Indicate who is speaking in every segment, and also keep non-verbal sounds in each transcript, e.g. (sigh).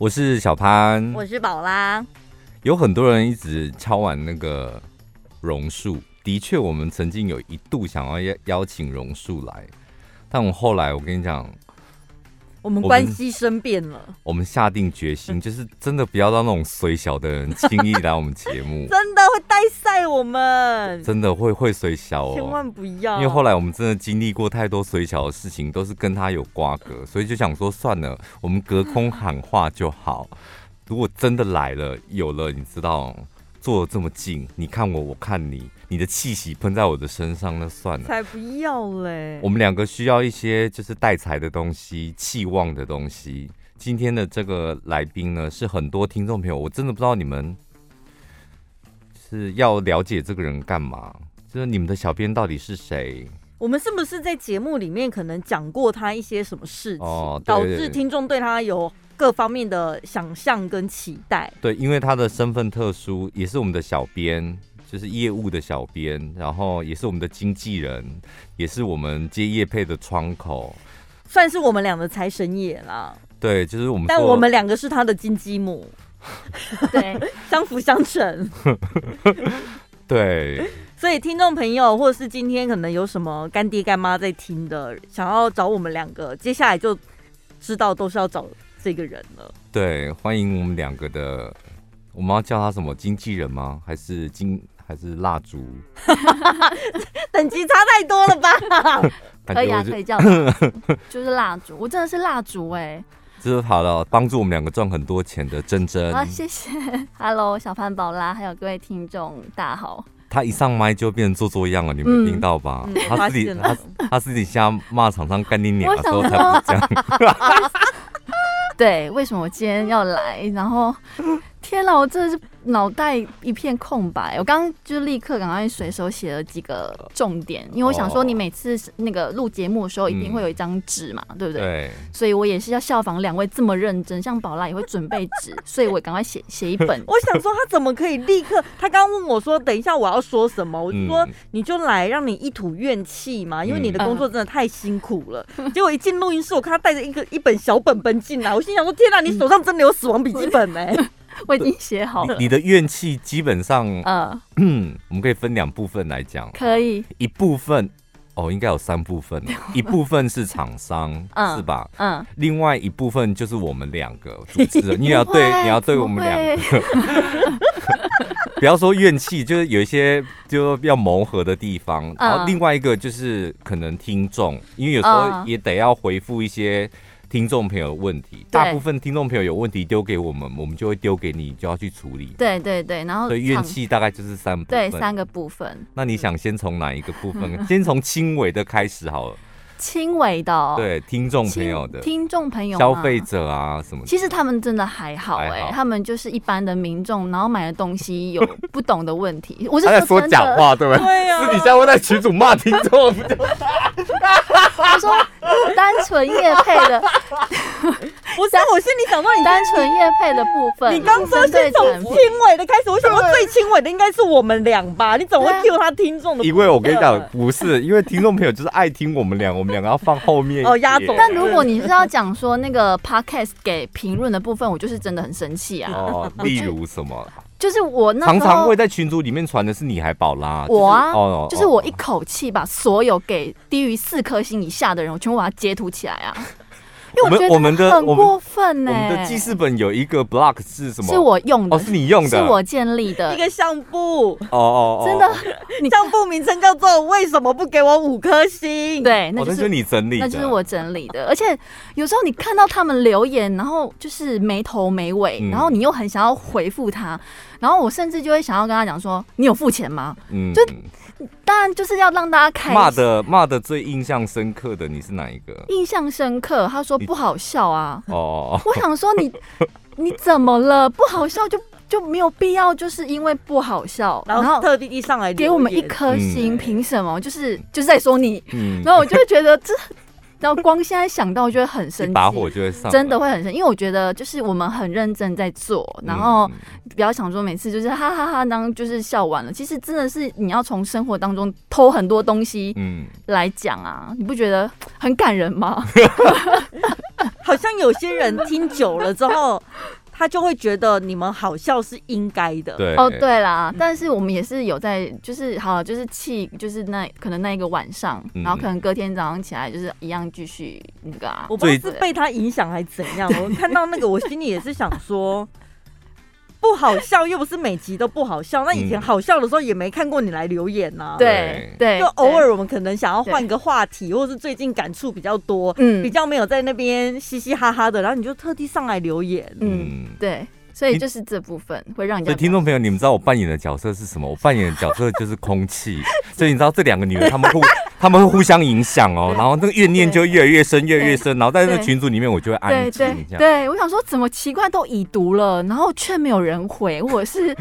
Speaker 1: 我是小潘，
Speaker 2: 我是宝拉。
Speaker 1: 有很多人一直敲完那个榕树，的确，我们曾经有一度想要邀邀请榕树来，但我后来，我跟你讲。
Speaker 2: 我们关系生变了我，
Speaker 1: 我们下定决心，(laughs) 就是真的不要让那种衰小的人轻易来我们节目，(laughs)
Speaker 2: 真的会带赛我们，
Speaker 1: 真的会会衰小哦，
Speaker 2: 千万不要。
Speaker 1: 因为后来我们真的经历过太多衰小的事情，都是跟他有瓜葛，所以就想说算了，我们隔空喊话就好。如果真的来了，有了，你知道。坐得这么近，你看我，我看你，你的气息喷在我的身上，那算了。
Speaker 2: 才不要嘞！
Speaker 1: 我们两个需要一些就是带财的东西，气旺的东西。今天的这个来宾呢，是很多听众朋友，我真的不知道你们是要了解这个人干嘛？就是你们的小编到底是谁？
Speaker 2: 我们是不是在节目里面可能讲过他一些什么事情，哦、导致听众对他有？各方面的想象跟期待，
Speaker 1: 对，因为他的身份特殊，也是我们的小编，就是业务的小编，然后也是我们的经纪人，也是我们接业配的窗口，
Speaker 2: 算是我们俩的财神爷啦。
Speaker 1: 对，就是我们，
Speaker 2: 但我们两个是他的金鸡母，对，相辅相成。
Speaker 1: 对，
Speaker 2: 所以听众朋友，或者是今天可能有什么干爹干妈在听的，想要找我们两个，接下来就知道都是要找。这个人了，
Speaker 1: 对，欢迎我们两个的，我们要叫他什么经纪人吗？还是金还是蜡烛？(laughs)
Speaker 2: 等级差太多了吧？(laughs)
Speaker 3: 可以啊，可以叫，(laughs) 就是蜡烛，我真的是蜡烛哎，
Speaker 1: 这是好了，帮助我们两个赚很多钱的珍珍。
Speaker 3: 好，谢谢，Hello，小潘宝拉，还有各位听众，大家好。
Speaker 1: 他一上麦就变成做作样了，你们听到吧？嗯、他自己他他私底下骂厂商干你娘的时候才不这样。
Speaker 3: 对，为什么我今天要来？然后，天哪，我真的是。脑袋一片空白，我刚刚就立刻赶快随手写了几个重点，因为我想说你每次那个录节目的时候一定会有一张纸嘛，嗯、对不对？对。所以我也是要效仿两位这么认真，像宝拉也会准备纸，(laughs) 所以我赶快写写一本。
Speaker 2: 我想说他怎么可以立刻？他刚刚问我说，等一下我要说什么？我就说你就来让你一吐怨气嘛，因为你的工作真的太辛苦了。嗯、(laughs) 结果一进录音室，我看他带着一个一本小本本进来，我心想说天哪，你手上真的有死亡笔记本哎、欸！(laughs)
Speaker 3: 我已经写好了。
Speaker 1: 你的怨气基本上，嗯，嗯，(clears throat) 我们可以分两部分来讲。
Speaker 3: 可以。
Speaker 1: 一部分哦，应该有三部分。(laughs) 一部分是厂商，嗯、是吧？嗯。另外一部分就是我们两个 (laughs) 主持人，你也要对，你要对我们两个。(laughs) 不要说怨气，就是有一些就要磨合的地方。嗯、然后另外一个就是可能听众，因为有时候也得要回复一些。听众朋友的问题，大部分听众朋友有问题丢给我们，我们就会丢给你，就要去处理。
Speaker 3: 对对对，然后
Speaker 1: 所以怨气大概就是三部分，
Speaker 3: 对，三个部分。
Speaker 1: 那你想先从哪一个部分？(laughs) 先从轻微的开始好了。
Speaker 3: 轻微的、哦，
Speaker 1: 对听众朋友的
Speaker 3: 听众朋友、
Speaker 1: 消费者啊什么的，
Speaker 3: 其实他们真的还好哎、欸，他们就是一般的民众，然后买的东西有不懂的问题。(laughs) 我是
Speaker 1: 他在说假话，对不对？私底下会在群主骂听众。(laughs)
Speaker 3: 我说单纯夜配的，
Speaker 2: 不是我心里想到你
Speaker 3: 单纯业配的部分。
Speaker 2: 你刚说是从轻微的开始，我想说最轻微的应该是我们俩吧？你怎么会 cue 他听众的？
Speaker 1: 因为我跟你讲，不是因为听众朋友就是爱听我们俩，我们。两个要放后面
Speaker 2: 哦，压轴。
Speaker 3: 但如果你是要讲说那个 podcast 给评论的部分，我就是真的很生气啊。
Speaker 1: 哦，例如什么？
Speaker 3: 就是我那
Speaker 1: 常常会在群组里面传的是你还宝拉
Speaker 3: 我啊，哦，就是我一口气把所有给低于四颗星以下的人，我全部把它截图起来啊。因为我觉得很过分呢。
Speaker 1: 我们的记事本有一个 block 是什么？
Speaker 3: 是我用的，
Speaker 1: 哦，是你用的，
Speaker 3: 是我建立的 (laughs)
Speaker 2: 一个相簿。
Speaker 1: 哦哦哦，
Speaker 3: 真的，(laughs) 你
Speaker 2: 相簿名称叫做“为什么不给我五颗星”？
Speaker 3: 对，
Speaker 1: 那就是你整理的，
Speaker 3: 那就是我整理的。而且有时候你看到他们留言，然后就是没头没尾，然后你又很想要回复他，然后我甚至就会想要跟他讲说：“你有付钱吗？”嗯，就。当然就是要让大家开
Speaker 1: 骂的骂的最印象深刻的你是哪一个？
Speaker 3: 印象深刻，他说不好笑啊。哦，(laughs) 我想说你你怎么了？不好笑就就没有必要，就是因为不好笑，
Speaker 2: 然后特地一上来
Speaker 3: 给我们一颗星，凭什么？就是就是在说你。嗯，然后我就会觉得这。然后光现在想到就会很生气，
Speaker 1: 把火就会上，
Speaker 3: 真的会很生气，因为我觉得就是我们很认真在做，然后不要想说每次就是哈哈哈哈，当就是笑完了，其实真的是你要从生活当中偷很多东西，嗯，来讲啊，你不觉得很感人吗？(laughs)
Speaker 2: 好像有些人听久了之后。他就会觉得你们好笑是应该的。
Speaker 1: 对
Speaker 3: 哦，对啦，但是我们也是有在，就是好，就是气，就是那可能那一个晚上，嗯、然后可能隔天早上起来就是一样继续那个啊。
Speaker 2: 我不知道是被他影响还是怎样，我看到那个我心里也是想说。不好笑，又不是每集都不好笑。那以前好笑的时候也没看过你来留言呐、啊。
Speaker 3: 对对，
Speaker 2: 就偶尔我们可能想要换个话题，或是最近感触比较多，嗯，比较没有在那边嘻嘻哈哈的，然后你就特地上来留言。
Speaker 3: 嗯，对。所以就是这部分会让你。
Speaker 1: 所以听众朋友，你们知道我扮演的角色是什么？我扮演的角色就是空气。所以你知道这两个女人，她们互 (laughs) 她们会互相影响哦。然后那个怨念就越来越深，越来越深。然后在那个群组里面，我就会安静。
Speaker 3: 对对对，我想说怎么奇怪都已读了，然后却没有人回，或者是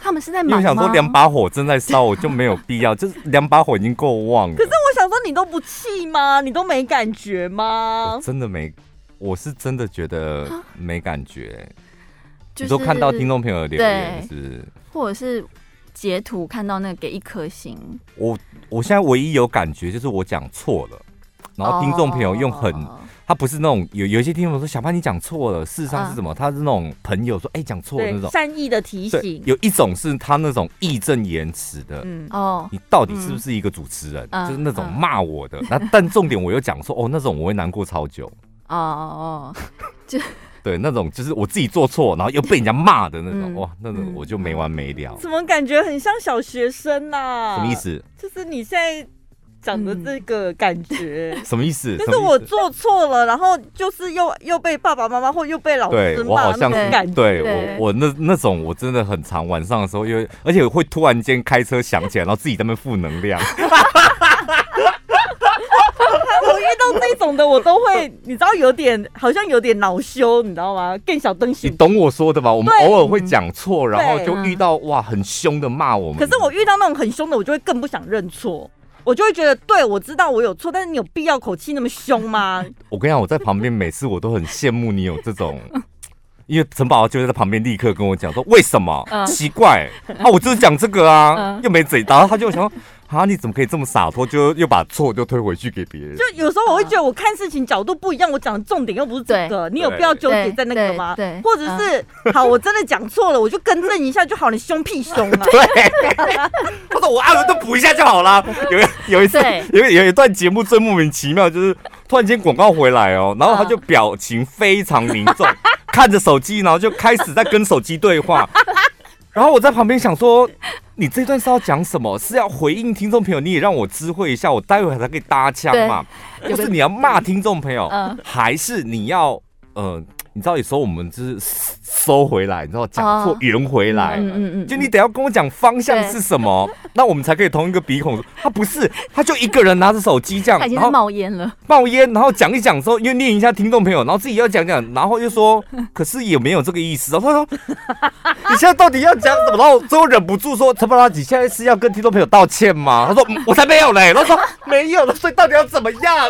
Speaker 3: 他们是在忙吗？
Speaker 1: 我想说两把火正在烧，我就没有必要，就是两把火已经够旺了。
Speaker 2: 可是我想说，你都不气吗？你都没感觉吗？
Speaker 1: 真的没，我是真的觉得没感觉。就是、你都看到听众朋友的留言是，
Speaker 3: 或者是截图看到那个给一颗星。
Speaker 1: 我我现在唯一有感觉就是我讲错了，然后听众朋友用很，哦、他不是那种有有一些听众说小潘你讲错了，事实上是什么？啊、他是那种朋友说哎讲错了那种
Speaker 2: 善意的提醒。
Speaker 1: 有一种是他那种义正言辞的，嗯哦，你到底是不是一个主持人？嗯、就是那种骂我的。那、嗯、但重点我又讲错哦，那种我会难过超久。哦哦，就。对，那种就是我自己做错，然后又被人家骂的那种，嗯、哇，那种我就没完没了。
Speaker 2: 怎么感觉很像小学生呐、啊？
Speaker 1: 什么意思？
Speaker 2: 就是你现在讲的这个感觉，
Speaker 1: 什么意思？
Speaker 2: 就是我做错了，然后就是又又被爸爸妈妈或又被老师骂，那种感觉。
Speaker 1: 对我我那那种我真的很常晚上的时候，因为而且会突然间开车想起来，然后自己在那边负能量。(laughs)
Speaker 2: 我遇到这种的，我都会，(laughs) 你知道，有点好像有点恼羞，你知道吗？更小灯芯，
Speaker 1: 你懂我说的吧？我们偶尔会讲错，然后就遇到哇，很凶的骂我们。
Speaker 2: 可是我遇到那种很凶的，我就会更不想认错，我就会觉得，对，我知道我有错，但是你有必要口气那么凶吗？(laughs)
Speaker 1: 我跟你讲，我在旁边每次我都很羡慕你有这种，(laughs) 因为陈宝宝就在旁边立刻跟我讲说，为什么？嗯、奇怪啊，我就是讲这个啊，嗯、又没嘴，然后他就想说。啊！你怎么可以这么洒脱，就又把错就推回去给别人？
Speaker 2: 就有时候我会觉得，我看事情角度不一样，我讲的重点又不是这个，你有必要纠结在那个吗？对，或者是好，我真的讲错了，我就更正一下就好。你凶屁凶啊！(laughs) 对，(laughs)
Speaker 1: 或者我按了都补一下就好了。有有一次，有有一段节目最莫名其妙，就是突然间广告回来哦，然后他就表情非常凝重，看着手机，然后就开始在跟手机对话。然后我在旁边想说，你这段是要讲什么？是要回应听众朋友？你也让我知会一下，我待会才可以搭腔嘛？就是你要骂听众朋友，嗯、还是你要呃？你知道有时候我们就是收回来，你知道讲错圆回来，嗯嗯嗯，就你得要跟我讲方向是什么，(laughs) 那我们才可以同一个鼻孔。他不是，他就一个人拿着手机这
Speaker 3: 样，然后冒烟了，
Speaker 1: 冒烟，然后讲一讲之后又念一下听众朋友，然后自己要讲讲，然后又说，可是也没有这个意思。他说，你现在到底要讲什么？然后最后忍不住说，陈宝拉，你现在是要跟听众朋友道歉吗？他说，我才没有嘞。他说 (laughs) 没有了，所以到底要怎么样？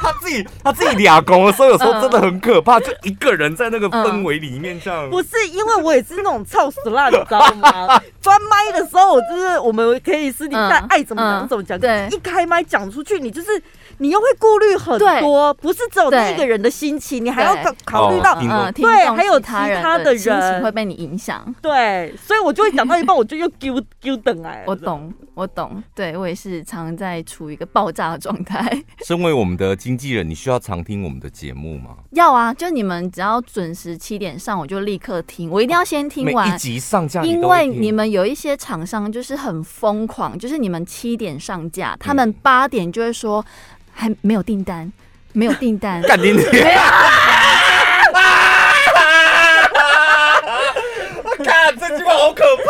Speaker 1: 他自己他自己俩公的时候，有时候真的很可怕，就一个人在那个氛围里面这样。
Speaker 2: 不是，因为我也是那种操死烂，你知道吗？专麦的时候，就是我们可以私底下爱怎么讲怎么讲。对，一开麦讲出去，你就是你又会顾虑很多，不是只有那一个人的心情，你还要考考虑到对，还有其他的人心情
Speaker 3: 会被你影响。
Speaker 2: 对，所以我就会讲到一半，我就又丢丢等哎。
Speaker 3: 我懂，我懂。对我也是常在处于一个爆炸的状态。(laughs)
Speaker 1: 身为我们的经纪人，你需要常听我们的节目吗？
Speaker 3: 要啊，就你们只要准时七点上，我就立刻听。我一定要先听完
Speaker 1: 每一集上架，
Speaker 3: 因为你们有一些厂商就是很疯狂，就是你们七点上架，他们八点就会说还没有订单，没有订单，(laughs)
Speaker 1: 干你娘！我看这句话好可怕。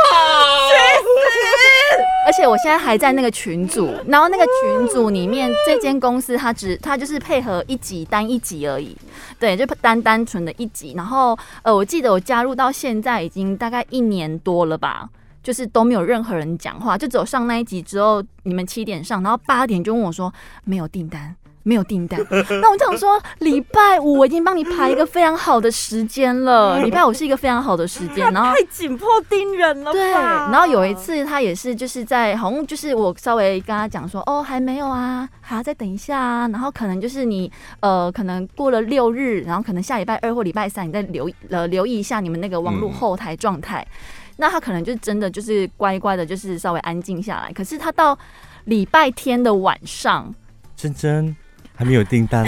Speaker 3: 而且我现在还在那个群组，然后那个群组里面，这间公司它只它就是配合一集单一集而已，对，就单单纯的一集。然后呃，我记得我加入到现在已经大概一年多了吧，就是都没有任何人讲话，就只有上那一集之后，你们七点上，然后八点就问我说没有订单。没有订单。(laughs) 那我想说，礼拜五我已经帮你排一个非常好的时间了，(laughs) 礼拜五是一个非常好的时间。然后
Speaker 2: 太紧迫盯人了。
Speaker 3: 对。然后有一次他也是就是在好像就是我稍微跟他讲说，哦，还没有啊，还要再等一下啊。然后可能就是你呃，可能过了六日，然后可能下礼拜二或礼拜三，你再留呃留意一下你们那个网络后台状态。嗯那他可能就真的就是乖乖的，就是稍微安静下来。可是他到礼拜天的晚上，
Speaker 1: 真真。还没有订单，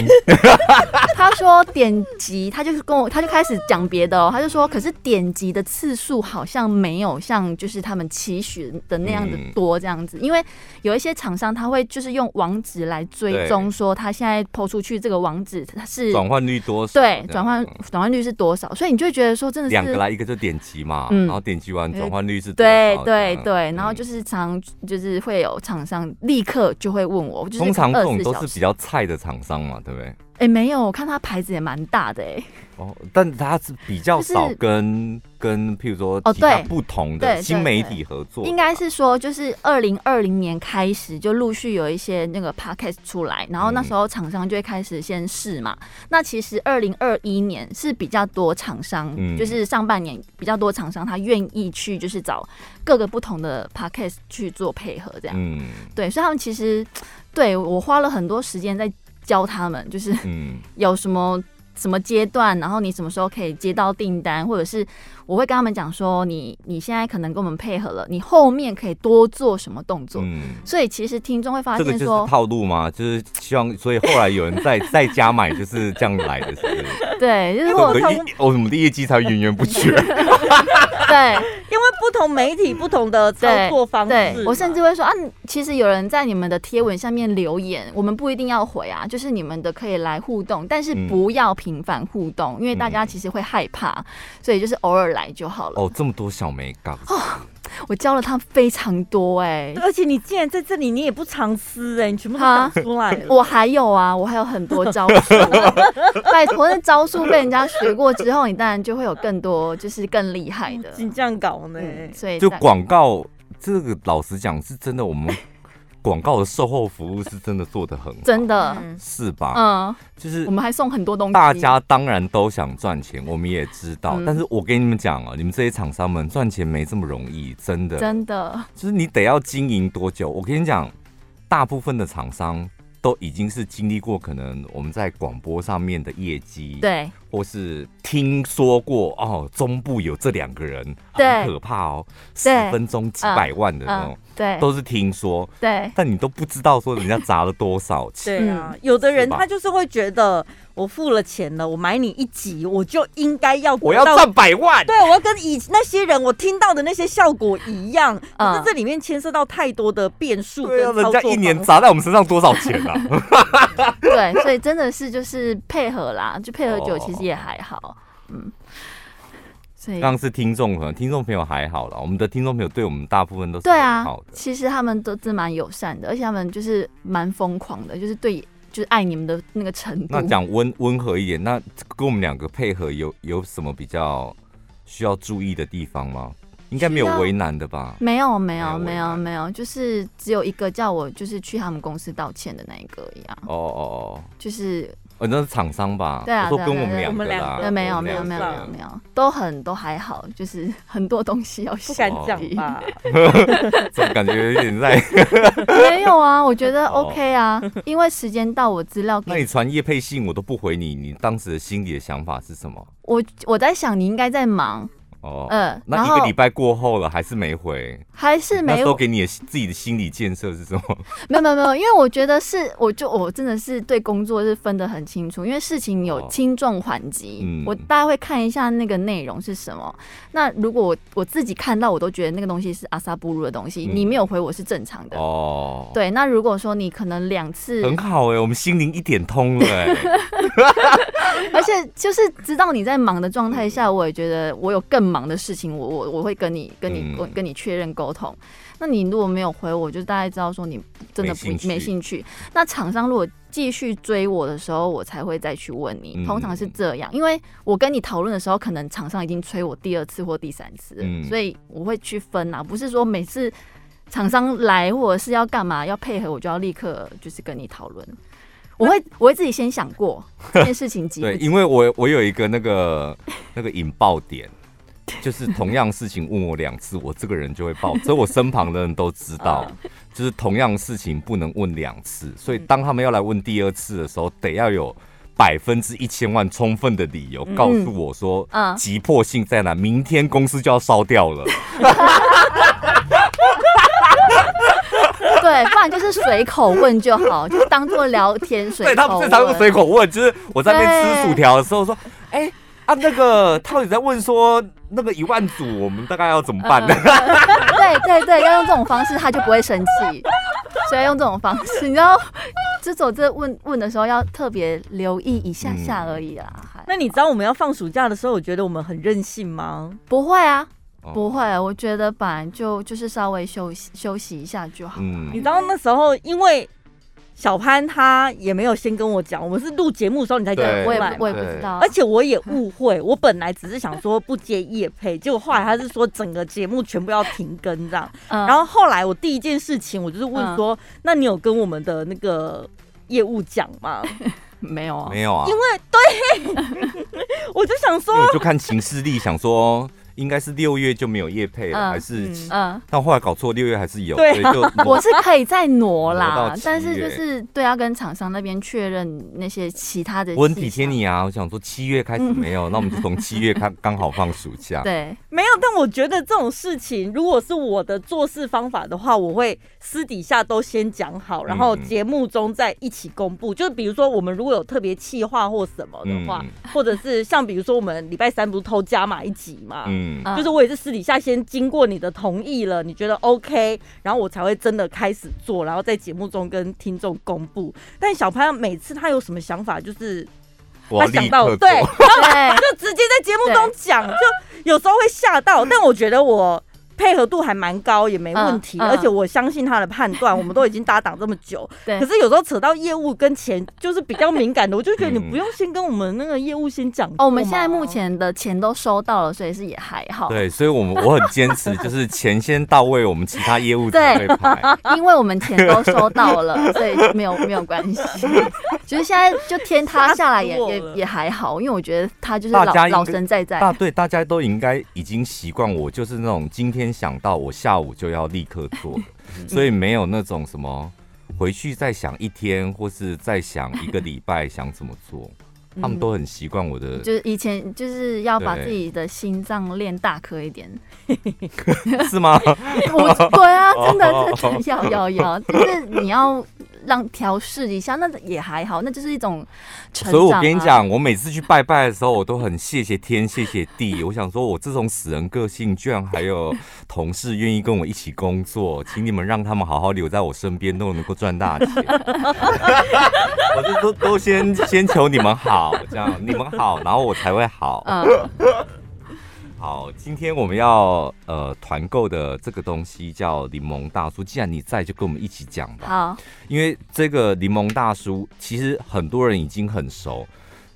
Speaker 1: (laughs)
Speaker 3: 他说点击，他就是跟我，他就开始讲别的哦，他就说，可是点击的次数好像没有像就是他们期许的那样的多这样子，因为有一些厂商他会就是用网址来追踪，说他现在抛出去这个网址他是
Speaker 1: 转换率多少，
Speaker 3: 对，转换转换率是多少，所以你就会觉得说真的是
Speaker 1: 两个来一个就点击嘛，然后点击完转换率是多
Speaker 3: 少，对对对，然后就是常就是会有厂商立刻就会问我，就是
Speaker 1: 通常这种都是比较菜的。厂商嘛，对不对？
Speaker 3: 哎、欸，没有，我看他牌子也蛮大的哎、欸。
Speaker 1: 哦，但他是比较少跟、就是、跟，譬如说哦，对不同的新媒体合作。
Speaker 3: 应该是说，就是二零二零年开始就陆续有一些那个 podcast 出来，然后那时候厂商就会开始先试嘛。嗯、那其实二零二一年是比较多厂商，嗯、就是上半年比较多厂商他愿意去就是找各个不同的 podcast 去做配合，这样。嗯，对，所以他们其实对我花了很多时间在。教他们就是 (laughs) 有什么什么阶段，然后你什么时候可以接到订单，或者是我会跟他们讲说，你你现在可能跟我们配合了，你后面可以多做什么动作。嗯，所以其实听众会发现说，这个
Speaker 1: 就是套路嘛？就是希望，所以后来有人在 (laughs) 在家买，就是这样来的，是不是？
Speaker 3: 对，就是
Speaker 1: 我们的我们的业绩才源源不绝。(laughs)
Speaker 3: 对。(laughs)
Speaker 2: 因为不同媒体不同的操作方式，
Speaker 3: 对，我甚至会说啊，其实有人在你们的贴文下面留言，我们不一定要回啊，就是你们的可以来互动，但是不要频繁互动，因为大家其实会害怕，所以就是偶尔来就好了。
Speaker 1: 哦，这么多小眉角。
Speaker 3: 我教了他非常多哎、欸，
Speaker 2: 而且你竟然在这里，你也不藏私哎、欸，你全部都讲出来。
Speaker 3: 我还有啊，我还有很多招数。(laughs) 拜托，那招数被人家学过之后，你当然就会有更多，就是更厉害的。
Speaker 2: 你这样搞呢？
Speaker 3: 所以
Speaker 1: 就广告这个，老实讲是真的，我们。广告的售后服务是真的做得很好，
Speaker 3: 真的
Speaker 1: 是吧？
Speaker 3: 嗯，
Speaker 1: 就是
Speaker 3: 我们还送很多东西。
Speaker 1: 大家当然都想赚钱，我们也知道。嗯、但是我跟你们讲啊，你们这些厂商们赚钱没这么容易，真的，
Speaker 3: 真的。
Speaker 1: 就是你得要经营多久？我跟你讲，大部分的厂商都已经是经历过可能我们在广播上面的业绩，
Speaker 3: 对，
Speaker 1: 或是听说过哦，中部有这两个人很可怕哦，十分钟几百万的那种。嗯嗯
Speaker 3: 对，
Speaker 1: 都是听说，
Speaker 3: 对，
Speaker 1: 但你都不知道说人家砸了多少钱。
Speaker 2: 对啊，有的人他就是会觉得，我付了钱了，我买你一集，我就应该要
Speaker 1: 我要赚百万。
Speaker 2: 对，我要跟以那些人我听到的那些效果一样。可是这里面牵涉到太多的变数。
Speaker 1: 对啊，人家一年砸在我们身上多少钱啊？(laughs)
Speaker 3: 对，所以真的是就是配合啦，就配合久，其实也还好。嗯。
Speaker 1: 所以刚是听众可能听众朋友还好了，我们的听众朋友对我们大部分都是很好的。
Speaker 3: 对啊，其实他们都是蛮友善的，而且他们就是蛮疯狂的，就是对，就是爱你们的那个程度。
Speaker 1: 那讲温温和一点，那跟我们两个配合有有什么比较需要注意的地方吗？应该没有为难的吧？
Speaker 3: 没有没有没有没有，就是只有一个叫我就是去他们公司道歉的那一个一样。哦哦哦，就是。
Speaker 1: 哦，那是厂商吧？
Speaker 3: 对啊，
Speaker 1: 说跟我们两个啦。
Speaker 3: 对，没有，没有，没有，没有，没有，都很都还好，就是很多东西要不敢讲吧？
Speaker 1: 怎么感觉有点在？
Speaker 3: 没有啊，我觉得 OK 啊，因为时间到，我资料。
Speaker 1: 那你传叶配信我都不回你，你当时的心里的想法是什么？
Speaker 3: 我我在想，你应该在忙。
Speaker 1: 哦，嗯，那一个礼拜过后了，还是没回，
Speaker 3: 还是没回。
Speaker 1: 那时候给你的自己的心理建设是什么？(laughs)
Speaker 3: 没有没有没有，因为我觉得是，我就我真的是对工作是分得很清楚，因为事情有轻重缓急，哦、我大概会看一下那个内容是什么。嗯、那如果我我自己看到，我都觉得那个东西是阿萨布鲁的东西，嗯、你没有回我是正常的哦。对，那如果说你可能两次，
Speaker 1: 很好哎、欸，我们心灵一点通了哎、欸。(laughs)
Speaker 3: 而且就是知道你在忙的状态下，我也觉得我有更忙的事情，我我我会跟你跟你跟你确认沟通。那你如果没有回我，就大概知道说你真的不没兴趣。那厂商如果继续追我的时候，我才会再去问你。通常是这样，因为我跟你讨论的时候，可能厂商已经催我第二次或第三次，所以我会去分啊，不是说每次厂商来或者是要干嘛要配合，我就要立刻就是跟你讨论。我会我会自己先想过这件事情。
Speaker 1: 对，因为我我有一个那个那个引爆点，(laughs) 就是同样事情问我两次，我这个人就会爆，所以我身旁的人都知道，就是同样事情不能问两次，所以当他们要来问第二次的时候，得要有百分之一千万充分的理由告诉我说，急迫性在哪，明天公司就要烧掉了。(laughs)
Speaker 3: 对，不然就是随口问就好，就当做聊天随口问。
Speaker 1: 对，他们最常用随口问，就是我在那边吃薯条的时候说：“哎、欸、啊，那个他到底在问说，那个一万组我们大概要怎么办呢？”
Speaker 3: 对对对，要用这种方式，他就不会生气。所以用这种方式，你知道，就走这问问的时候要特别留意一下下而已啦。嗯、
Speaker 2: 那你知道我们要放暑假的时候，我觉得我们很任性吗？
Speaker 3: 不会啊。不会，我觉得本来就就是稍微休息休息一下就好。嗯，
Speaker 2: 你知道那时候，因为小潘他也没有先跟我讲，我们是录节目的时候你才讲，
Speaker 3: 我也我也不知道，
Speaker 2: 而且我也误会，(laughs) 我本来只是想说不接夜配，结果后来他是说整个节目全部要停更这样。然后后来我第一件事情，我就是问说，那你有跟我们的那个业务讲吗？(laughs)
Speaker 3: 没有啊，
Speaker 1: 没有啊，
Speaker 2: 因为对，(laughs) 我就想说，
Speaker 1: 我就看行事历，想说。应该是六月就没有叶配了，还是嗯，但后来搞错，六月还是有。对，就 (laughs)
Speaker 3: 我是可以再挪啦，但是就是对，要跟厂商那边确认那些其他的。
Speaker 1: 我很体贴你啊，我想说七月开始没有，(laughs) 那我们就从七月开，刚好放暑假。
Speaker 3: 对，
Speaker 2: 没有，但我觉得这种事情，如果是我的做事方法的话，我会私底下都先讲好，然后节目中再一起公布。就是比如说，我们如果有特别企划或什么的话，或者是像比如说我们礼拜三不是偷加码一集嘛，嗯。就是我也是私底下先经过你的同意了，你觉得 OK，然后我才会真的开始做，然后在节目中跟听众公布。但小潘每次他有什么想法，就是他想到对，然后 (laughs) 就直接在节目中讲，就有时候会吓到。但我觉得我。配合度还蛮高，也没问题，而且我相信他的判断。我们都已经搭档这么久，(laughs) 可是有时候扯到业务跟钱，就是比较敏感的，我就觉得你不 (laughs) 用先跟我们那个业务先讲。
Speaker 3: 哦，我们现在目前的钱都收到了，所以是也还好。
Speaker 1: 对，所以我们我很坚持，就是钱先到位，我们其他业务才会排。(laughs)
Speaker 3: 因为我们钱都收到了，所以没有没有关系。其实现在就天塌下来也也也还好，因为我觉得他就是老老神在在。
Speaker 1: 大对，大家都应该已经习惯我，就是那种今天。想到我下午就要立刻做，(laughs) 所以没有那种什么回去再想一天，或是再想一个礼拜想怎么做，他们都很习惯我的。
Speaker 3: 就是以前就是要把自己的心脏练大颗一点，
Speaker 1: 是吗？
Speaker 3: 我 (laughs) 对啊，真的真的要要要，就是你要。让调试一下，那也还好，那就是一种成长啊。
Speaker 1: 所以我跟你讲，我每次去拜拜的时候，我都很谢谢天，谢谢地。我想说，我这种死人个性，居然还有同事愿意跟我一起工作，请你们让他们好好留在我身边，都能够赚大钱。(laughs) 都都先先求你们好，这样你们好，然后我才会好。嗯 (laughs) 好，今天我们要呃团购的这个东西叫柠檬大叔。既然你在，就跟我们一起讲吧。
Speaker 3: 好，
Speaker 1: 因为这个柠檬大叔其实很多人已经很熟。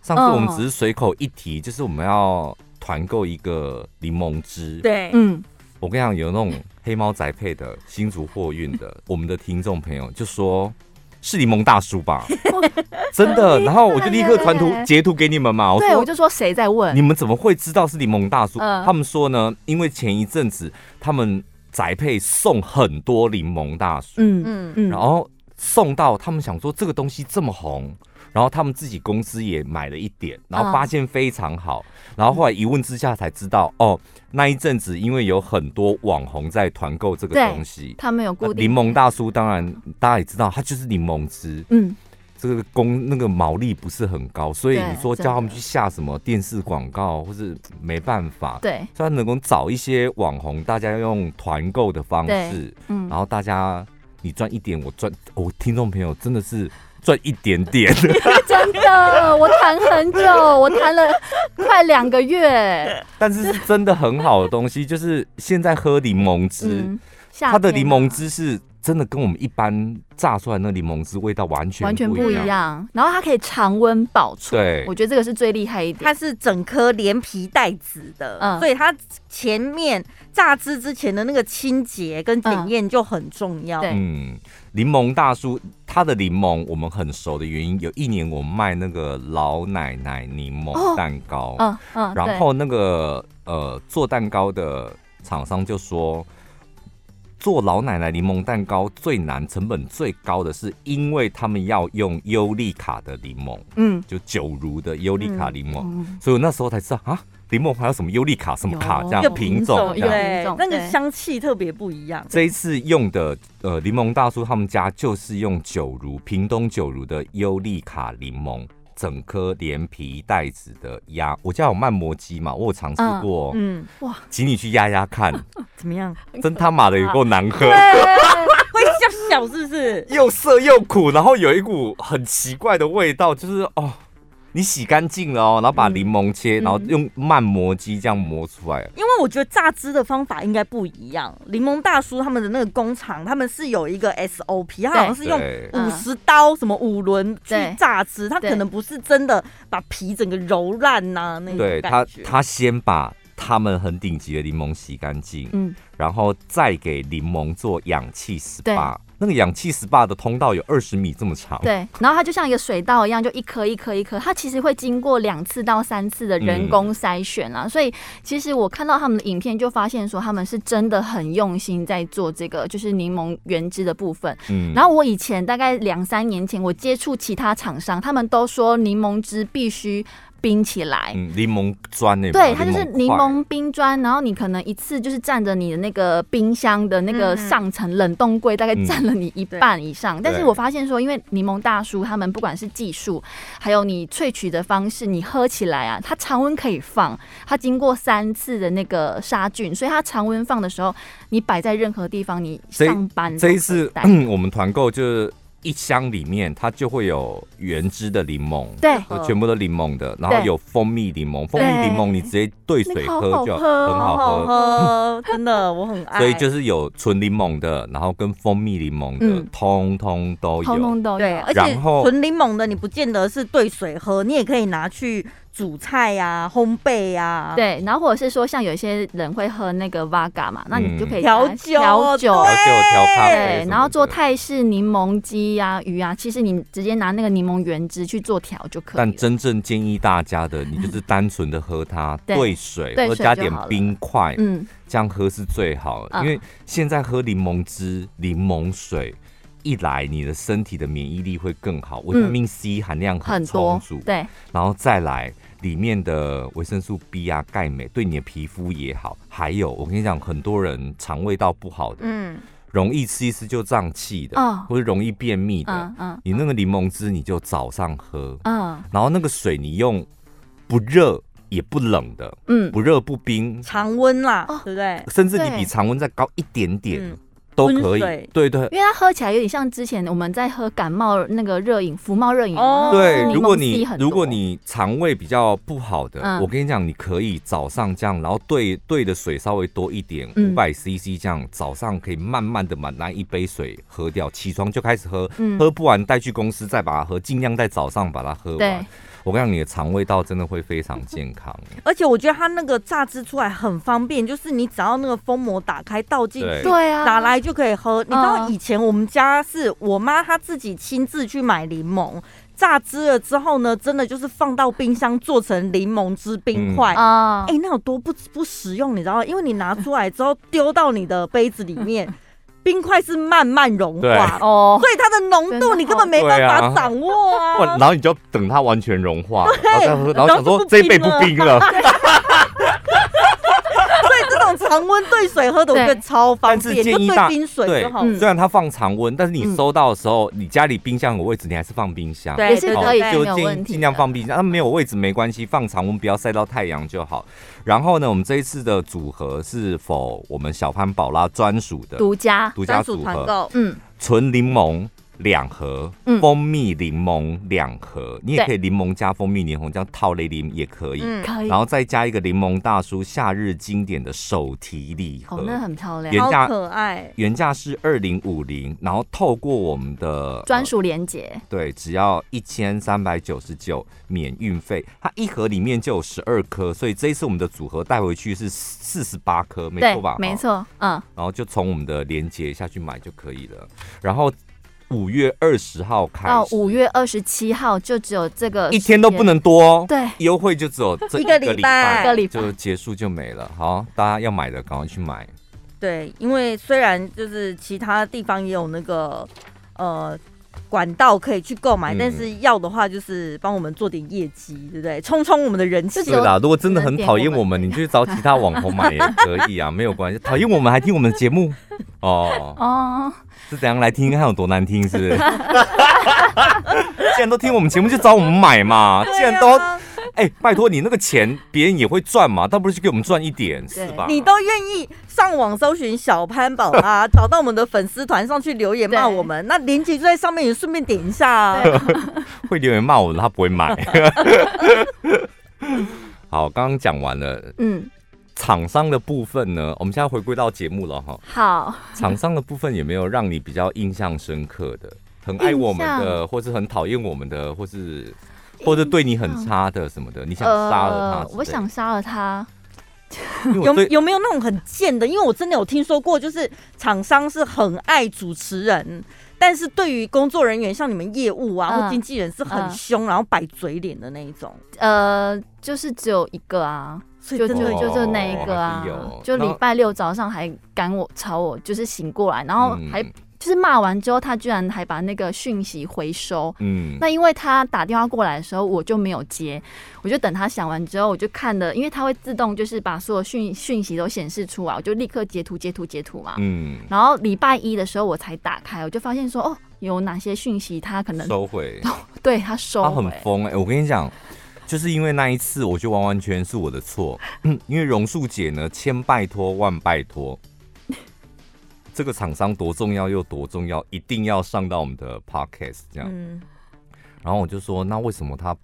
Speaker 1: 上次我们只是随口一提，哦、就是我们要团购一个柠檬汁。
Speaker 2: 对，
Speaker 3: 嗯，
Speaker 1: 我跟你讲，有那种黑猫宅配的新竹货运的，我们的听众朋友就说。是柠檬大叔吧？(laughs) 真的，然后我就立刻传图截图给你们嘛。我
Speaker 3: 对，我就说谁在问？
Speaker 1: 你们怎么会知道是柠檬大叔？他们说呢，因为前一阵子他们宅配送很多柠檬大叔，嗯嗯嗯，然后送到他们想说这个东西这么红。然后他们自己公司也买了一点，然后发现非常好，然后后来一问之下才知道，哦，那一阵子因为有很多网红在团购这个东西，
Speaker 3: 他们有固定。
Speaker 1: 柠檬大叔当然大家也知道，他就是柠檬汁，嗯，这个工那个毛利不是很高，所以你说叫他们去下什么电视广告，或是没办法，
Speaker 3: 对，
Speaker 1: 所以他能够找一些网红，大家用团购的方式，嗯，然后大家你赚一点，我赚，我听众朋友真的是。赚一点点，(laughs)
Speaker 3: 真的，我谈很久，我谈了快两个月。
Speaker 1: 但是是真的很好的东西，就是现在喝柠檬汁，嗯、它的柠檬汁是真的跟我们一般榨出来的那柠檬汁味道完全
Speaker 3: 完全不一样。然后它可以常温保存，
Speaker 1: 对，
Speaker 3: 我觉得这个是最厉害一点。
Speaker 2: 它是整颗连皮带籽的，嗯，所以它前面榨汁之前的那个清洁跟检验就很重要。
Speaker 1: 嗯，柠檬大叔他的柠檬我们很熟的原因，有一年我们卖那个老奶奶柠檬蛋糕，嗯嗯，然后那个呃做蛋糕的厂商就说。做老奶奶柠檬蛋糕最难、成本最高的是，因为他们要用优利卡的柠檬，嗯，就九如的优利卡柠檬，嗯、所以我那时候才知道啊，柠檬还有什么优利卡什么卡这样品种，
Speaker 2: 对，那个香气特别不一样。
Speaker 1: 这一次用的呃柠檬大叔他们家就是用九如屏东九如的优利卡柠檬。整颗连皮带籽的压，我家有慢磨机嘛，我有尝试过，嗯，哇，请你去压压看，(laughs)
Speaker 2: 怎么样？
Speaker 1: 真他妈的有够难喝，(laughs)
Speaker 2: 会小小是不是？
Speaker 1: 又涩又苦，然后有一股很奇怪的味道，就是哦。你洗干净了哦，然后把柠檬切，嗯、然后用慢磨机这样磨出来。
Speaker 2: 因为我觉得榨汁的方法应该不一样。柠檬大叔他们的那个工厂，他们是有一个 SOP，他好像是用五十刀什么五轮去榨汁，他可能不是真的把皮整个揉烂呐、啊、那种。
Speaker 1: 对他，他先把他们很顶级的柠檬洗干净，嗯，然后再给柠檬做氧气 SPA。那个氧气 SPA 的通道有二十米这么长，
Speaker 3: 对，然后它就像一个水道一样，就一颗一颗一颗，它其实会经过两次到三次的人工筛选啊，嗯、所以其实我看到他们的影片就发现说他们是真的很用心在做这个，就是柠檬原汁的部分。嗯，然后我以前大概两三年前我接触其他厂商，他们都说柠檬汁必须。冰起来，
Speaker 1: 嗯，柠檬砖那
Speaker 3: 对，它就是柠檬冰砖，然后你可能一次就是占着你的那个冰箱的那个上层冷冻柜，大概占了你一半以上。但是我发现说，因为柠檬大叔他们不管是技术，还有你萃取的方式，你喝起来啊，它常温可以放，它经过三次的那个杀菌，所以它常温放的时候，你摆在任何地方，你上班
Speaker 1: 这一次我们团购就是。一箱里面它就会有原汁的柠檬，
Speaker 3: 对，
Speaker 1: 全部都柠檬的，然后有蜂蜜柠檬，蜂蜜柠檬你直接兑水喝就很好喝，
Speaker 2: 真的我很爱。(laughs)
Speaker 1: 所以就是有纯柠檬的，然后跟蜂蜜柠檬的，通通都有，
Speaker 3: 通通都有。
Speaker 2: 对，而且纯柠檬的你不见得是兑水喝，你也可以拿去。煮菜呀、啊，烘焙呀、啊，
Speaker 3: 对，然后或者是说，像有些人会喝那个 Vaga 嘛，那你就可以
Speaker 2: 调酒、调
Speaker 1: 酒、调酒、调咖啡，
Speaker 3: 然后做泰式柠檬鸡呀、啊、鱼啊，其实你直接拿那个柠檬原汁去做调就可以。
Speaker 1: 但真正建议大家的，你就是单纯的喝它兑水，或加点冰块，嗯，这样喝是最好的。因为现在喝柠檬汁、柠檬水。一来，你的身体的免疫力会更好，维他命 C 含量很充足，
Speaker 3: 嗯、对，
Speaker 1: 然后再来里面的维生素 B 啊、钙、镁，对你的皮肤也好。还有，我跟你讲，很多人肠胃道不好的，嗯，容易吃一吃就胀气的，嗯，或者容易便秘的，嗯嗯，你那个柠檬汁你就早上喝，嗯，然后那个水你用不热也不冷的，嗯，不热不冰，
Speaker 2: 常温啦，对不对？
Speaker 1: 甚至你比常温再高一点点。嗯都可以，对对，
Speaker 3: 因为它喝起来有点像之前我们在喝感冒那个热饮，福茂热饮。
Speaker 1: 哦，对，如果你如果你肠胃比较不好的，我跟你讲，你可以早上这样，然后兑兑的水稍微多一点，五百 CC 这样，早上可以慢慢的把那一杯水喝掉，起床就开始喝，喝不完带去公司再把它喝，尽量在早上把它喝完。我跟你讲，你的肠胃道真的会非常健康，
Speaker 2: 而且我觉得它那个榨汁出来很方便，就是你只要那个封膜打开倒进去，
Speaker 3: 对啊，
Speaker 2: 拿来就可以喝。你知道以前我们家是我妈她自己亲自去买柠檬榨汁了之后呢，真的就是放到冰箱做成柠檬汁冰块啊，哎、嗯欸，那有多不不实用，你知道？因为你拿出来之后丢到你的杯子里面。(laughs) 冰块是慢慢融化。哦，所以它的浓度你根本没办法掌握啊。
Speaker 1: 然后你就等它完全融化，然后，然后想说这一杯不冰了。(laughs)
Speaker 2: 常温兑水喝的我觉得超方便，就兑冰水就好。
Speaker 1: 虽然它放常温，但是你收到的时候，你家里冰箱有位置，你还是放冰箱，
Speaker 3: 对，是可以，
Speaker 1: 就尽尽量放冰箱。它没有位置没关系，放常温不要晒到太阳就好。然后呢，我们这一次的组合是否我们小潘宝拉专属的
Speaker 3: 独家
Speaker 1: 独家组合？嗯，纯柠檬两盒，蜂蜜柠檬两盒，你也可以柠檬加蜂蜜柠檬，这样套雷柠也可以，
Speaker 3: 可以，
Speaker 1: 然后再加一个柠檬大叔夏日经典的手提礼盒，
Speaker 3: 哦，那很漂亮，
Speaker 1: 原价
Speaker 2: 可爱，
Speaker 1: 原价是二零五零，然后透过我们的
Speaker 3: 专属连结，
Speaker 1: 对，只要一千三百九十九免运费，它一盒里面就有十二颗，所以这一次我们的组合带回去是四十八颗，没错吧？
Speaker 3: 没错，嗯，
Speaker 1: 然后就从我们的连接下去买就可以了，然后。五月二十号开始到
Speaker 3: 五月二十七号，就只有这个
Speaker 1: 一天都不能多。
Speaker 3: 对，
Speaker 1: 优惠就只有这
Speaker 2: 一个礼拜，
Speaker 3: 一个礼拜
Speaker 1: 就结束就没了。好，大家要买的赶快去买。
Speaker 2: 对，因为虽然就是其他地方也有那个呃管道可以去购买，嗯，但是要的话就是帮我们做点业绩，对不对？冲冲我们的人气。
Speaker 1: 对啦，如果真的很讨厌我们，你去找其他网红买也可以啊，没有关系。讨厌我们还听我们的节目哦哦。是怎样来听？看有多难听，是不是？(laughs) 既然都听我们节目，就找我们买嘛。既然都，哎、欸，拜托你那个钱，别人也会赚嘛，倒不如去给我们赚一点，是吧？
Speaker 2: 你都愿意上网搜寻小潘宝啊，(laughs) 找到我们的粉丝团上去留言骂我们，那链接就在上面，也顺便点一下啊。(laughs)
Speaker 1: 会留言骂我的，他不会买。好，刚刚讲完了，嗯。厂商的部分呢？我们现在回归到节目了哈。
Speaker 3: 好，
Speaker 1: 厂商的部分有没有让你比较印象深刻的？很爱我们的，或是很讨厌我们的，或是或者对你很差的什么的？你想杀了他？
Speaker 3: 呃，我想杀了他。
Speaker 2: 有有没有那种很贱的？因为我真的有听说过，就是厂商是很爱主持人，但是对于工作人员，像你们业务啊或经纪人是很凶，然后摆嘴脸的那一种。
Speaker 3: 呃，就是只有一个啊。就就就就那一个啊，就礼拜六早上还赶我吵我，就是醒过来，然后还就是骂完之后，他居然还把那个讯息回收。嗯，那因为他打电话过来的时候，我就没有接，我就等他响完之后，我就看了，因为他会自动就是把所有讯讯息都显示出来，我就立刻截图截图截图嘛。嗯，然后礼拜一的时候我才打开，我就发现说哦，有哪些讯息他可能
Speaker 1: 收回，
Speaker 3: 对他收回，
Speaker 1: 他很疯哎、欸，我跟你讲。就是因为那一次，我就完完全全是我的错。(clears throat) 因为榕树姐呢，千拜托万拜托，(laughs) 这个厂商多重要又多重要，一定要上到我们的 podcast 这样。然后我就说，那为什么他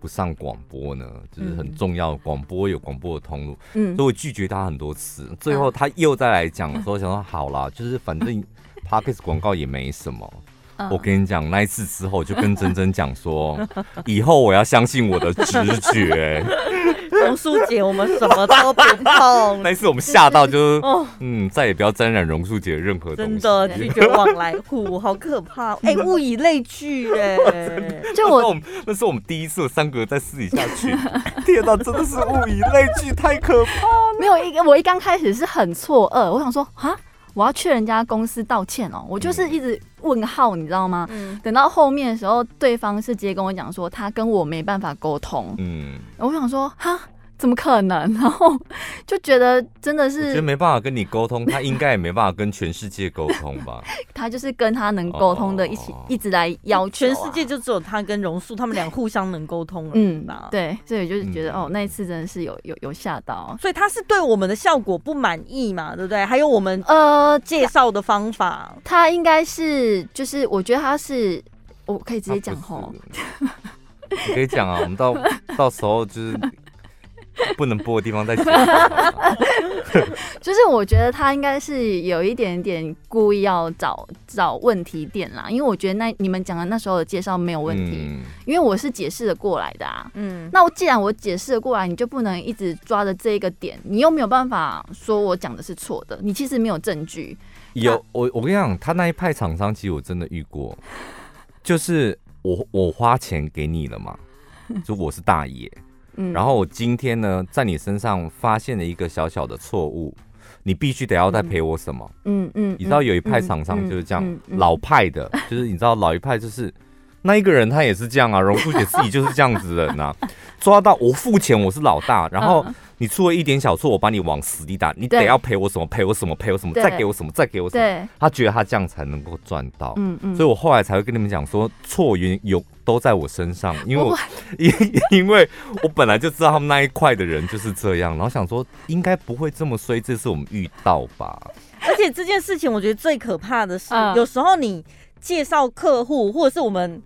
Speaker 1: 不上广播呢？就是很重要，广播有广播的通路。所以我拒绝他很多次。最后他又再来讲的时候，想说好啦，就是反正 (laughs) podcast 广告也没什么。我跟你讲，那一次之后就跟珍珍讲说，(laughs) 以后我要相信我的直觉。
Speaker 2: 榕树姐，我们什么都不碰。
Speaker 1: 那一次我们吓到，就是嗯，再也不要沾染榕树姐的任何东西。
Speaker 2: 真的拒绝往来户，好可怕！(laughs) 哎、欸，物以类聚，哎，
Speaker 3: 就我，
Speaker 1: 那是我们第一次三个在私底下去，(laughs) 天哪，真的是物以类聚，太可怕了。
Speaker 3: 没有一个，我一刚开始是很错愕，我想说啊。我要去人家公司道歉哦，我就是一直问号，你知道吗？嗯，等到后面的时候，对方是直接跟我讲说，他跟我没办法沟通。嗯，我想说，哈。怎么可能？然后 (laughs) 就觉得真的是，
Speaker 1: 我觉得没办法跟你沟通，他应该也没办法跟全世界沟通吧？(laughs)
Speaker 3: 他就是跟他能沟通的一起一直来要求，
Speaker 2: 全世界就只有他跟榕树他们俩互相能沟通了。嗯，
Speaker 3: 对，所以就是觉得哦，那一次真的是有有有吓到，
Speaker 2: 所以他是对我们的效果不满意嘛？对不对？还有我们呃介绍的方法，
Speaker 3: 他应该是就是我觉得他是，我可以直接讲吼，
Speaker 1: 你可以讲啊，我们到 (laughs) 到时候就是。不能播的地方再讲，(laughs)
Speaker 3: 就是我觉得他应该是有一点点故意要找找问题点啦，因为我觉得那你们讲的那时候的介绍没有问题，嗯、因为我是解释的过来的啊。嗯，那我既然我解释的过来，你就不能一直抓着这一个点，你又没有办法说我讲的是错的，你其实没有证据。
Speaker 1: 有我我跟你讲，他那一派厂商其实我真的遇过，就是我我花钱给你了嘛，(laughs) 就我是大爷。然后我今天呢，在你身上发现了一个小小的错误，你必须得要再赔我什么？嗯嗯，你知道有一派厂商就是这样，老派的，就是你知道老一派就是那一个人他也是这样啊，榕树姐自己就是这样子的人呐，(laughs) 抓到我付钱，我是老大，然后。你出了一点小错，我把你往死里打，你得要赔我什么？赔我什么？赔我什么？再给我什么？再给我什么？他觉得他这样才能够赚到，嗯嗯，所以我后来才会跟你们讲说，错原有都在我身上，因为我 (laughs) 因因为我本来就知道他们那一块的人就是这样，然后想说应该不会这么衰，这次我们遇到吧。
Speaker 2: 而且这件事情我觉得最可怕的是，有时候你。介绍客户，或者是我们。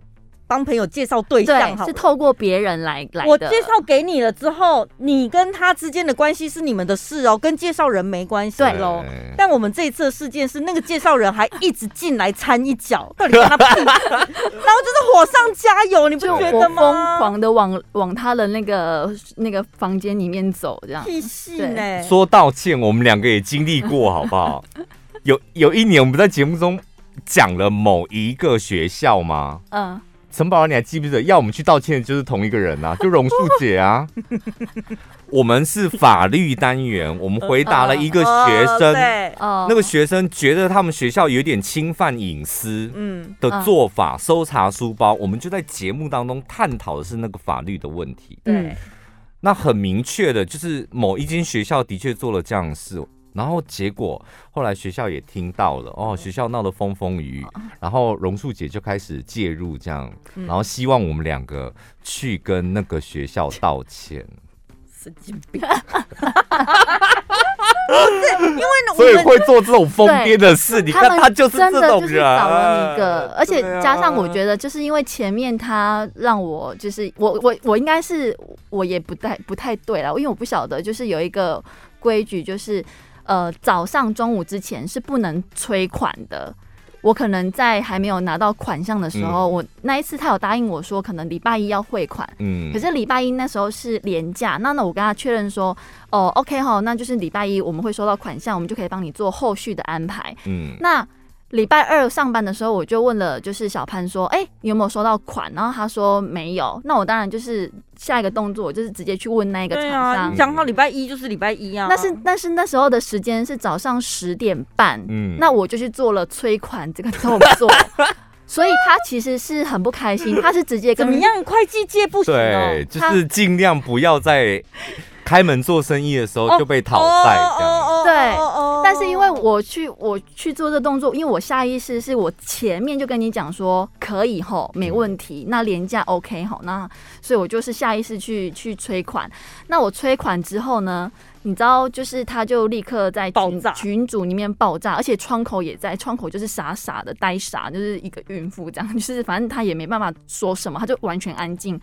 Speaker 2: 帮朋友介绍对象，
Speaker 3: 对，是透过别人来来的。
Speaker 2: 我介绍给你了之后，你跟他之间的关系是你们的事哦，跟介绍人没关系喽。但我们这一次的事件是，那个介绍人还一直进来掺一脚，到底跟他屁然后就是火上加油，你不觉得吗？(laughs)
Speaker 3: 疯狂的往往他的那个那个房间里面走，这样。
Speaker 2: 屁事呢？
Speaker 1: 说道歉，我们两个也经历过，好不好？(laughs) 有有一年，我们在节目中讲了某一个学校吗？嗯。陈宝，你还记不记得要我们去道歉的就是同一个人啊？(laughs) 就榕树姐啊。(laughs) 我们是法律单元，我们回答了一个学生，那个学生觉得他们学校有点侵犯隐私，的做法，搜查书包，我们就在节目当中探讨的是那个法律的问题。对，那很明确的就是某一间学校的确做了这样的事。然后结果后来学校也听到了哦，学校闹得风风雨雨，然后榕树姐就开始介入这样，然后希望我们两个去跟那个学校道歉。
Speaker 2: 神经病！不是因为
Speaker 1: 所以会做这种疯癫的事，你看他就是这种人。
Speaker 3: 找了一个，而且加上我觉得就是因为前面他让我就是我我我应该是我也不太不太对了，因为我不晓得就是有一个规矩就是。呃，早上、中午之前是不能催款的。我可能在还没有拿到款项的时候，嗯、我那一次他有答应我说，可能礼拜一要汇款。嗯。可是礼拜一那时候是连假，那那我跟他确认说，哦，OK 哈，那就是礼拜一我们会收到款项，我们就可以帮你做后续的安排。嗯。那。礼拜二上班的时候，我就问了，就是小潘说：“哎、欸，你有没有收到款？”然后他说没有。那我当然就是下一个动作，就是直接去问那个厂商。
Speaker 2: 讲好礼拜一就是礼拜一啊。
Speaker 3: 但是但是那时候的时间是早上十点半，嗯，那我就去做了催款这个动作，(laughs) 所以他其实是很不开心，他是直接跟
Speaker 2: 怎么样会计界不行、哦，
Speaker 1: 对，就是尽量不要在。开门做生意的时候就被讨债，这样
Speaker 3: 对。但是因为我去我去做这动作，因为我下意识是我前面就跟你讲说可以吼，没问题，那廉价 OK 吼，那所以我就是下意识去去催款。那我催款之后呢，你知道，就是他就立刻在群群组里面爆炸，而且窗口也在，窗口就是傻傻的呆傻，就是一个孕妇这样，(laughs) 就是反正他也没办法说什么，他就完全安静。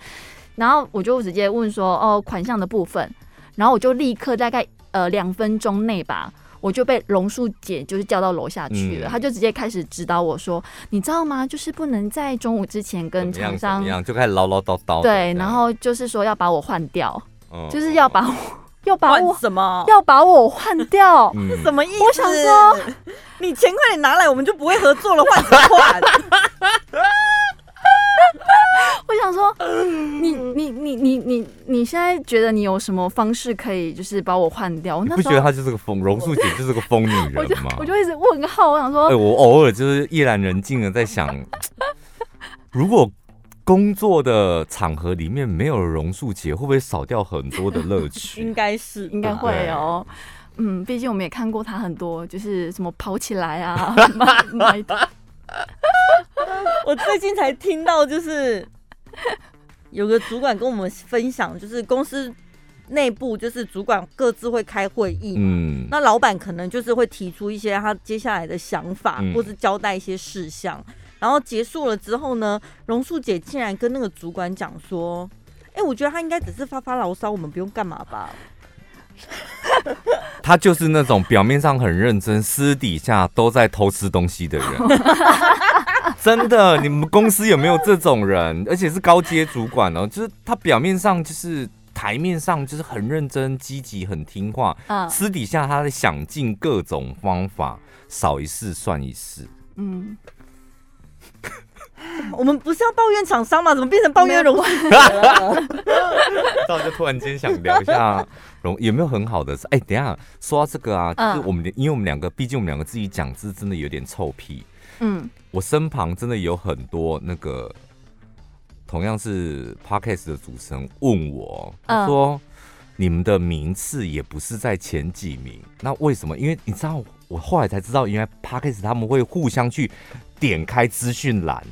Speaker 3: 然后我就直接问说，哦，款项的部分。然后我就立刻大概呃两分钟内吧，我就被榕树姐就是叫到楼下去了。她、嗯、就直接开始指导我说：“你知道吗？就是不能在中午之前跟厂商
Speaker 1: 一样，就开始唠唠叨叨。”
Speaker 3: 对，然后就是说要把我换掉，嗯、就是要把我 (laughs) 要把我
Speaker 2: 什么
Speaker 3: 要把我换掉？
Speaker 2: 是、(laughs) 什么意思？
Speaker 3: 我想说，
Speaker 2: 你钱快点拿来，我们就不会合作了，换什么换？(laughs)
Speaker 3: 我想说，你你现在觉得你有什么方式可以就是把我换掉？
Speaker 1: 你不觉得她就是个疯，榕树姐 (laughs) 就是个疯女人吗？
Speaker 3: 我就我就一直问号，我想说，
Speaker 1: 哎、欸，我偶尔就是夜阑人静的在想，(laughs) 如果工作的场合里面没有榕树姐，会不会少掉很多的乐趣？(laughs)
Speaker 2: 应该是，
Speaker 3: 应该会哦。嗯，毕竟我们也看过她很多，就是什么跑起来啊，买的。
Speaker 2: 我最近才听到，就是有个主管跟我们分享，就是公司内部就是主管各自会开会议，嗯，那老板可能就是会提出一些他接下来的想法，或是交代一些事项，然后结束了之后呢，榕树姐竟然跟那个主管讲说：“哎，我觉得他应该只是发发牢骚，我们不用干嘛吧。(laughs) ”
Speaker 1: 他就是那种表面上很认真，私底下都在偷吃东西的人。(laughs) (laughs) 真的，你们公司有没有这种人？(laughs) 而且是高阶主管哦，就是他表面上就是台面上就是很认真、积极、很听话，私底下他在想尽各种方法，少一事算一事。嗯，(laughs)
Speaker 2: 我们不是要抱怨厂商吗？怎么变成抱怨榕树？
Speaker 1: 那我就突然间想聊一下榕有没有很好的？哎、欸，等一下说到这个啊，就是我们因为我们两个，毕竟我们两个自己讲字真的有点臭屁。嗯，我身旁真的有很多那个同样是 Podcast 的主持人问我，他说你们的名次也不是在前几名，那为什么？因为你知道，我后来才知道，原来 Podcast 他们会互相去点开资讯栏，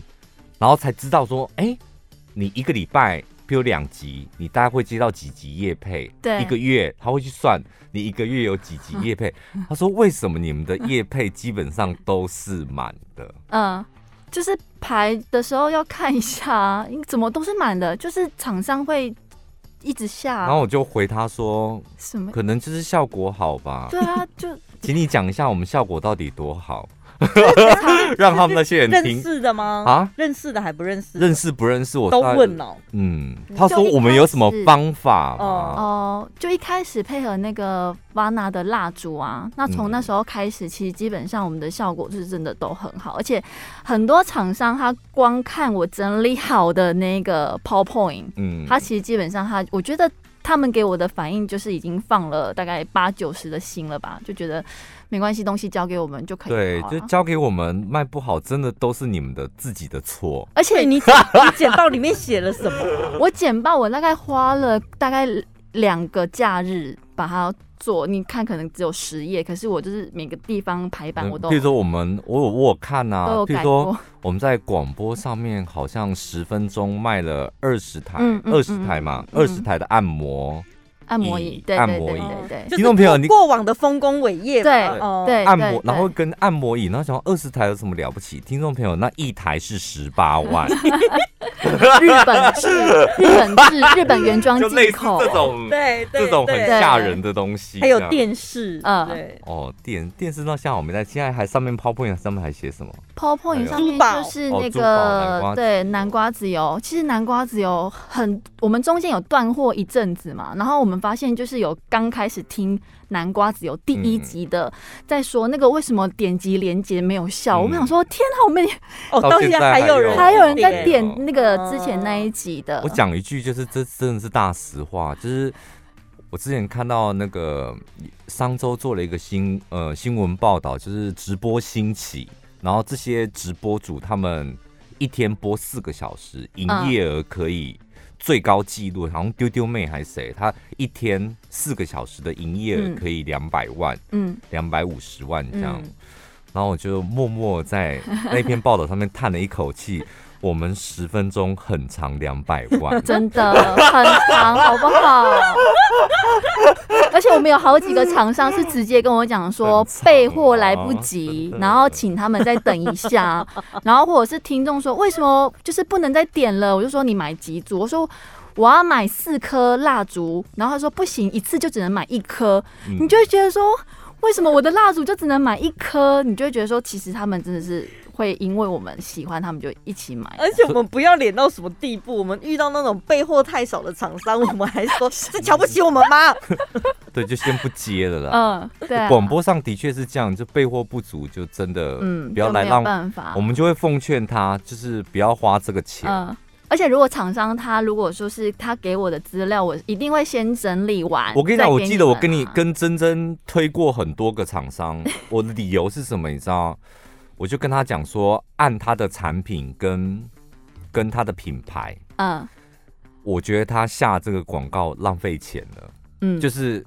Speaker 1: 然后才知道说，哎、欸，你一个礼拜。比如两集，你大概会接到几集业配？对，一个月他会去算你一个月有几集业配。他说：“为什么你们的业配基本上都是满的？”嗯，
Speaker 3: 就是排的时候要看一下，怎么都是满的，就是厂商会一直下。
Speaker 1: 然后我就回他说，
Speaker 3: 什么？
Speaker 1: 可能就是效果好吧。
Speaker 3: 对啊，就 (laughs)
Speaker 1: 请你讲一下我们效果到底多好。(laughs) 让他们那些人听
Speaker 2: 认识的吗？
Speaker 1: 啊，
Speaker 2: 认识的还不认识？
Speaker 1: 认识不认识？我
Speaker 2: 都问哦。
Speaker 1: 嗯，他说我们有什么方法？
Speaker 3: 哦，就一开始配合那个 Vana 的蜡烛啊，那从那时候开始，其实基本上我们的效果是真的都很好，而且很多厂商他光看我整理好的那个 PowerPoint，嗯，他其实基本上他，我觉得他们给我的反应就是已经放了大概八九十的心了吧，就觉得。没关系，东西交给我们就可以。
Speaker 1: 对，就交给我们卖不好，真的都是你们的自己的错。
Speaker 2: 而且你你简报里面写了什么？(laughs)
Speaker 3: 我简报我大概花了大概两个假日把它做。你看，可能只有十页，可是我就是每个地方排版我都。
Speaker 1: 比如说我们，我有我有看啊，比如说我们在广播上面好像十分钟卖了二十台，二十台嘛，二十台的按摩。
Speaker 3: 按摩椅，对
Speaker 1: 按摩椅，
Speaker 3: 对
Speaker 1: 对，听众朋友，你
Speaker 2: 过往的丰功伟业，
Speaker 3: 对对，
Speaker 1: 按摩，然后跟按摩椅，然后想二十台有什么了不起？听众朋友，那一台是十八万，(laughs)
Speaker 3: 日本制日本制日本原装进口，
Speaker 1: 这种
Speaker 2: 对
Speaker 1: 这种很吓人的东西，
Speaker 2: 还有电视，嗯，对，
Speaker 1: 哦，电电视那像我没在现在还上面 PowerPoint 上面还写什么
Speaker 3: ？PowerPoint 上面就是那个对南瓜籽油，其实南瓜籽油很，我们中间有断货一阵子嘛，然后我们。发现就是有刚开始听南瓜子有第一集的，在说那个为什么点击连接没有效。我们想说，天哪，我们
Speaker 2: 哦，到现在还有人
Speaker 3: 还有人在点那个之前那一集的。
Speaker 1: 我讲一句，就是这真的是大实话，就是我之前看到那个商周做了一个新呃新闻报道，就是直播兴起，然后这些直播主他们一天播四个小时，营业额可以。最高纪录好像丢丢妹还是谁，他一天四个小时的营业额可以两百万，嗯，两百五十万这样，嗯、然后我就默默在那篇报道上面叹了一口气，我们十分钟很长两百万，(laughs)
Speaker 3: 真的很长，好不好？(laughs) 而且我们有好几个厂商是直接跟我讲说备货来不及，然后请他们再等一下，(laughs) 然后或者是听众说为什么就是不能再点了，我就说你买几组，我说我要买四颗蜡烛，然后他说不行，一次就只能买一颗，你就会觉得说为什么我的蜡烛就只能买一颗，你就会觉得说其实他们真的是。会因为我们喜欢他们就一起买，
Speaker 2: 而且我们不要脸到什么地步？我们遇到那种备货太少的厂商，我们还说是瞧不起我们吗？(laughs)
Speaker 1: 对，就先不接了啦。
Speaker 3: 嗯，对。
Speaker 1: 广播上的确是这样，就备货不足，就真的嗯，不要来让办法。我们就会奉劝他，就是不要花这个钱。
Speaker 3: 嗯，而且如果厂商他如果说是他给我的资料，我一定会先整理完。
Speaker 1: 我跟你讲，我记得我跟你跟珍珍推过很多个厂商，我的理由是什么？你知道？我就跟他讲说，按他的产品跟跟他的品牌，嗯，我觉得他下这个广告浪费钱了，嗯，就是。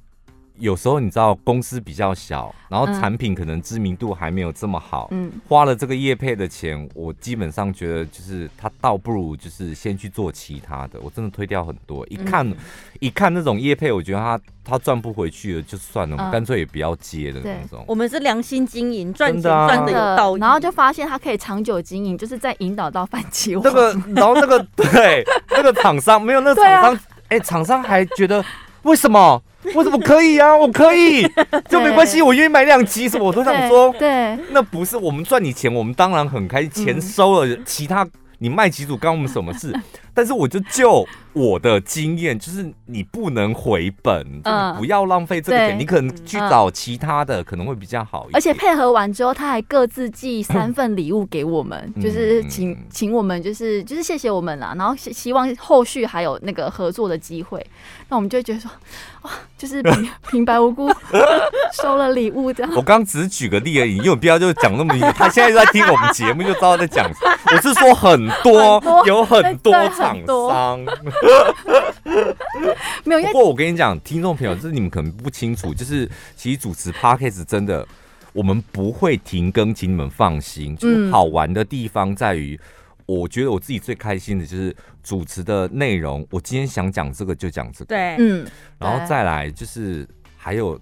Speaker 1: 有时候你知道公司比较小，然后产品可能知名度还没有这么好，嗯，花了这个业配的钱，我基本上觉得就是他倒不如就是先去做其他的，我真的推掉很多。一看、嗯、一看那种业配，我觉得他他赚不回去了，就算了，干、嗯、脆也不要接的那种。
Speaker 2: 我们是良心经营，赚钱赚的有道理，
Speaker 3: 然后就发现他可以长久经营，就是在引导到反击我。
Speaker 1: 那个，然后那个对那个厂商没有那个厂商，哎、啊，厂、欸、商还觉得为什么？为什么可以啊？(laughs) 我可以，就没关系，我愿意买两集什么，我都想说，
Speaker 3: 对，
Speaker 1: 那不是我们赚你钱，我们当然很开心，钱收了，其他你卖几组关我们什么事？但是我就就我的经验，就是你不能回本，嗯、就不要浪费这个钱，你可能去找其他的，可能会比较好一点。
Speaker 3: 而且配合完之后，他还各自寄三份礼物给我们，就是请请我们，就是就是谢谢我们啦，然后希希望后续还有那个合作的机会。那我们就会觉得说，哇，就是平 (laughs) 平白无故 (laughs) 收了礼物这样。
Speaker 1: 我刚只是举个例而已，你有必要就讲那么明。他现在就在听我们节目，就知道在讲。我是说很多有，(laughs) 很多有很多场。厂商 (laughs)
Speaker 3: 没有，
Speaker 1: 不过我跟你讲，听众朋友，就是你们可能不清楚，就是其实主持 Podcast 真的，我们不会停更，请你们放心。就是好玩的地方在于，我觉得我自己最开心的就是主持的内容。我今天想讲这个就讲这个，
Speaker 2: 对，
Speaker 3: 嗯，
Speaker 1: 然后再来就是还有，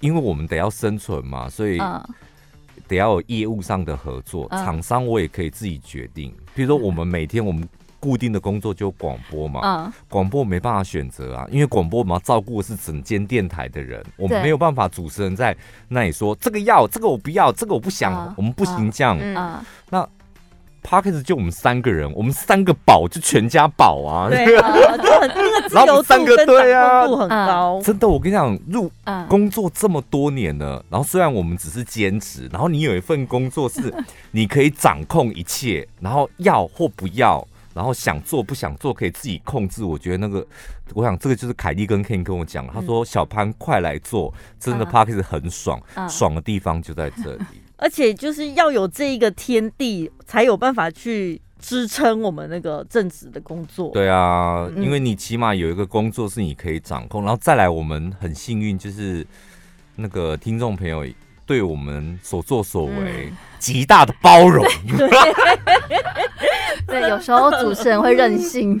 Speaker 1: 因为我们得要生存嘛，所以得要有业务上的合作，厂商我也可以自己决定。比如说，我们每天我们固定的工作就广播嘛，广播没办法选择啊，因为广播我们要照顾的是整间电台的人，我们没有办法主持人在那里说这个要，这个我不要，这个我不想，我们不行这样。那 Podcast 就我们三个人，我们三个保就全家保啊，
Speaker 2: 对啊，(laughs) 就很那个自由度跟掌控度很高。
Speaker 1: 真的，我跟你讲，入工作这么多年了，然后虽然我们只是兼职，然后你有一份工作是 (laughs) 你可以掌控一切，然后要或不要，然后想做不想做可以自己控制。我觉得那个，我想这个就是凯莉跟 Ken 跟我讲，他说小潘快来做，真的 Podcast 很爽，爽的地方就在这里。(laughs)
Speaker 2: 而且就是要有这一个天地，才有办法去支撑我们那个正职的工作。
Speaker 1: 对啊，因为你起码有一个工作是你可以掌控，然后再来，我们很幸运，就是那个听众朋友对我们所作所为极大的包容。(laughs) (laughs)
Speaker 3: 对，有时候主持人会任性。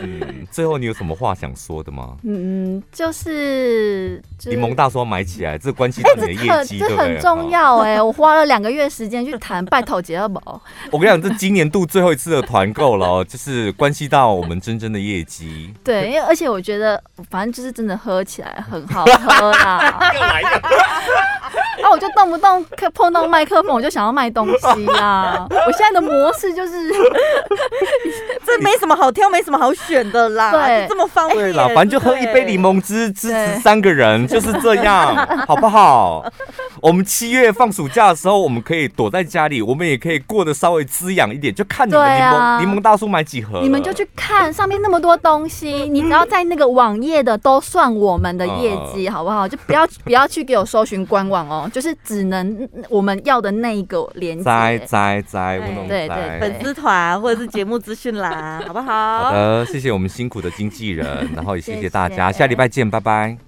Speaker 1: 嗯，最后你有什么话想说的吗？
Speaker 3: 嗯，就是
Speaker 1: 柠檬大叔买起来，这关系到你的业绩，
Speaker 3: 这很重要哎！我花了两个月时间去谈拜托杰二宝。(laughs)
Speaker 1: 我跟你讲，这今年度最后一次的团购了，就是关系到我们真正的业绩。
Speaker 3: 对，因为而且我觉得，反正就是真的喝起来很好喝啦。又来一个。啊！我就动不动碰到麦克风，我就想要卖东西啦。(laughs) 我现在的模式就是，(laughs)
Speaker 2: 这没什么好挑，没什么好选的啦。对，这么方便。
Speaker 1: 对啦，反正就喝一杯柠檬汁，支持三个人，就是这样，(laughs) 好不好？我们七月放暑假的时候，我们可以躲在家里，我们也可以过得稍微滋养一点，就看你们柠檬柠檬大叔买几盒，
Speaker 3: 你们就去看上面那么多东西，你只要在那个网页的都算我们的业绩，好不好？就不要不要去给我搜寻官网哦。就是只能我们要的那一个连接，
Speaker 1: 在在在，
Speaker 2: 对对，粉丝团或者是节目资讯栏，(laughs) 好不好？
Speaker 1: 好的，谢谢我们辛苦的经纪人，然后也谢谢大家，下礼拜见，拜拜。